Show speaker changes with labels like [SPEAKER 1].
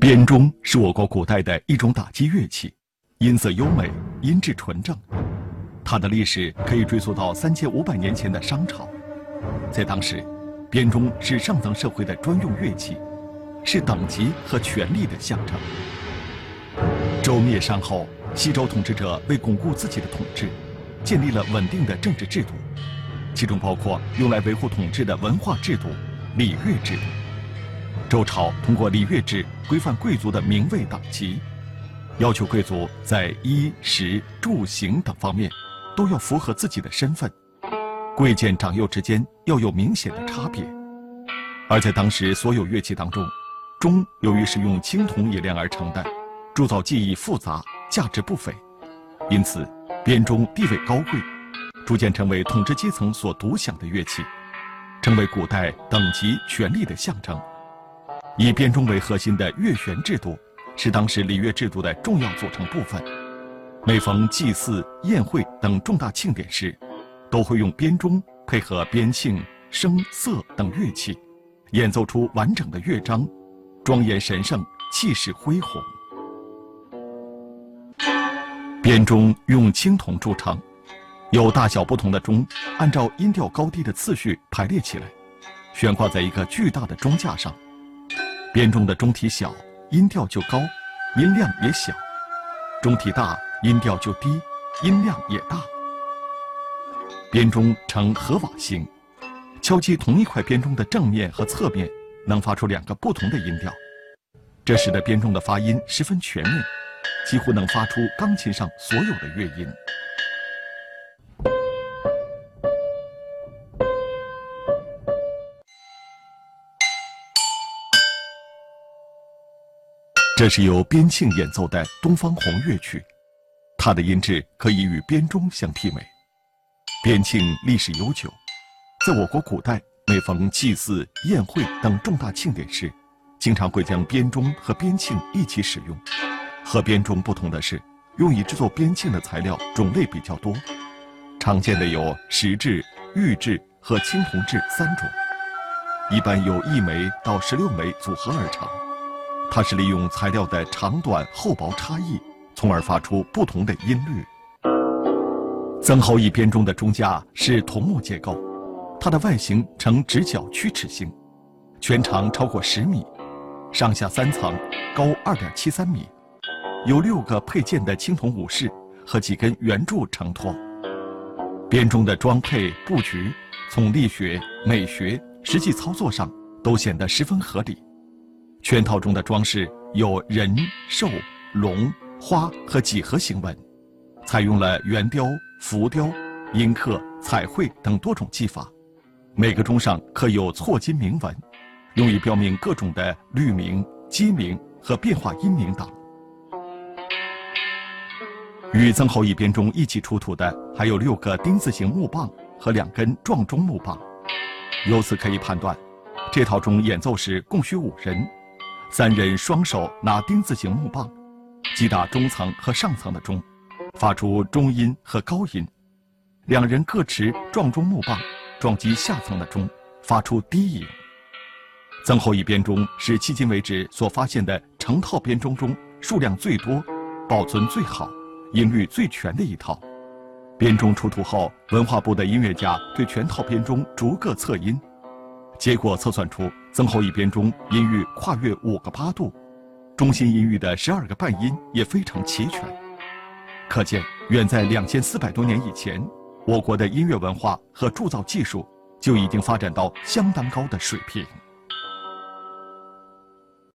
[SPEAKER 1] 编钟是我国古代的一种打击乐器，音色优美，音质纯正。它的历史可以追溯到三千五百年前的商朝。在当时，编钟是上层社会的专用乐器，是等级和权力的象征。周灭商后，西周统治者为巩固自己的统治，建立了稳定的政治制度，其中包括用来维护统治的文化制度——礼乐制度。周朝通过礼乐制规范贵族的名位等级，要求贵族在衣食住行等方面都要符合自己的身份，贵贱长幼之间要有明显的差别。而在当时所有乐器当中，钟由于是用青铜冶炼而成的，铸造技艺复杂，价值不菲，因此编钟地位高贵，逐渐成为统治阶层所独享的乐器，成为古代等级权力的象征。以编钟为核心的乐弦制度，是当时礼乐制度的重要组成部分。每逢祭祀、宴会等重大庆典时，都会用编钟配合编磬、声瑟等乐器，演奏出完整的乐章，庄严神圣，气势恢宏。编钟用青铜铸成，有大小不同的钟，按照音调高低的次序排列起来，悬挂在一个巨大的钟架上。编钟的钟体小，音调就高，音量也小；钟体大，音调就低，音量也大。编钟呈合瓦形，敲击同一块编钟的正面和侧面，能发出两个不同的音调，这使得编钟的发音十分全面，几乎能发出钢琴上所有的乐音。这是由边磬演奏的东方红乐曲，它的音质可以与编钟相媲美。边磬历史悠久，在我国古代，每逢祭祀、宴会等重大庆典时，经常会将编钟和边磬一起使用。和编钟不同的是，用以制作边磬的材料种类比较多，常见的有石质、玉质和青铜质三种，一般由一枚到十六枚组合而成。它是利用材料的长短、厚薄差异，从而发出不同的音律。曾侯乙编钟的钟架是桐木结构，它的外形呈直角曲尺形，全长超过十米，上下三层，高二点七三米，由六个配件的青铜武士和几根圆柱承托。编钟的装配布局，从力学、美学、实际操作上都显得十分合理。圈套中的装饰有人、兽、龙、花和几何形纹，采用了圆雕、浮雕、阴刻、彩绘等多种技法。每个钟上刻有错金铭文，用以标明各种的律名、鸡名和变化音名等。与曾侯乙编钟一起出土的还有六个丁字形木棒和两根撞钟木棒，由此可以判断，这套钟演奏时共需五人。三人双手拿丁字形木棒，击打中层和上层的钟，发出中音和高音；两人各持撞钟木棒，撞击下层的钟，发出低音。曾侯乙编钟是迄今为止所发现的成套编钟中数量最多、保存最好、音律最全的一套。编钟出土后，文化部的音乐家对全套编钟逐个测音。结果测算出曾侯乙编钟音域跨越五个八度，中心音域的十二个半音也非常齐全，可见远在两千四百多年以前，我国的音乐文化和铸造技术就已经发展到相当高的水平。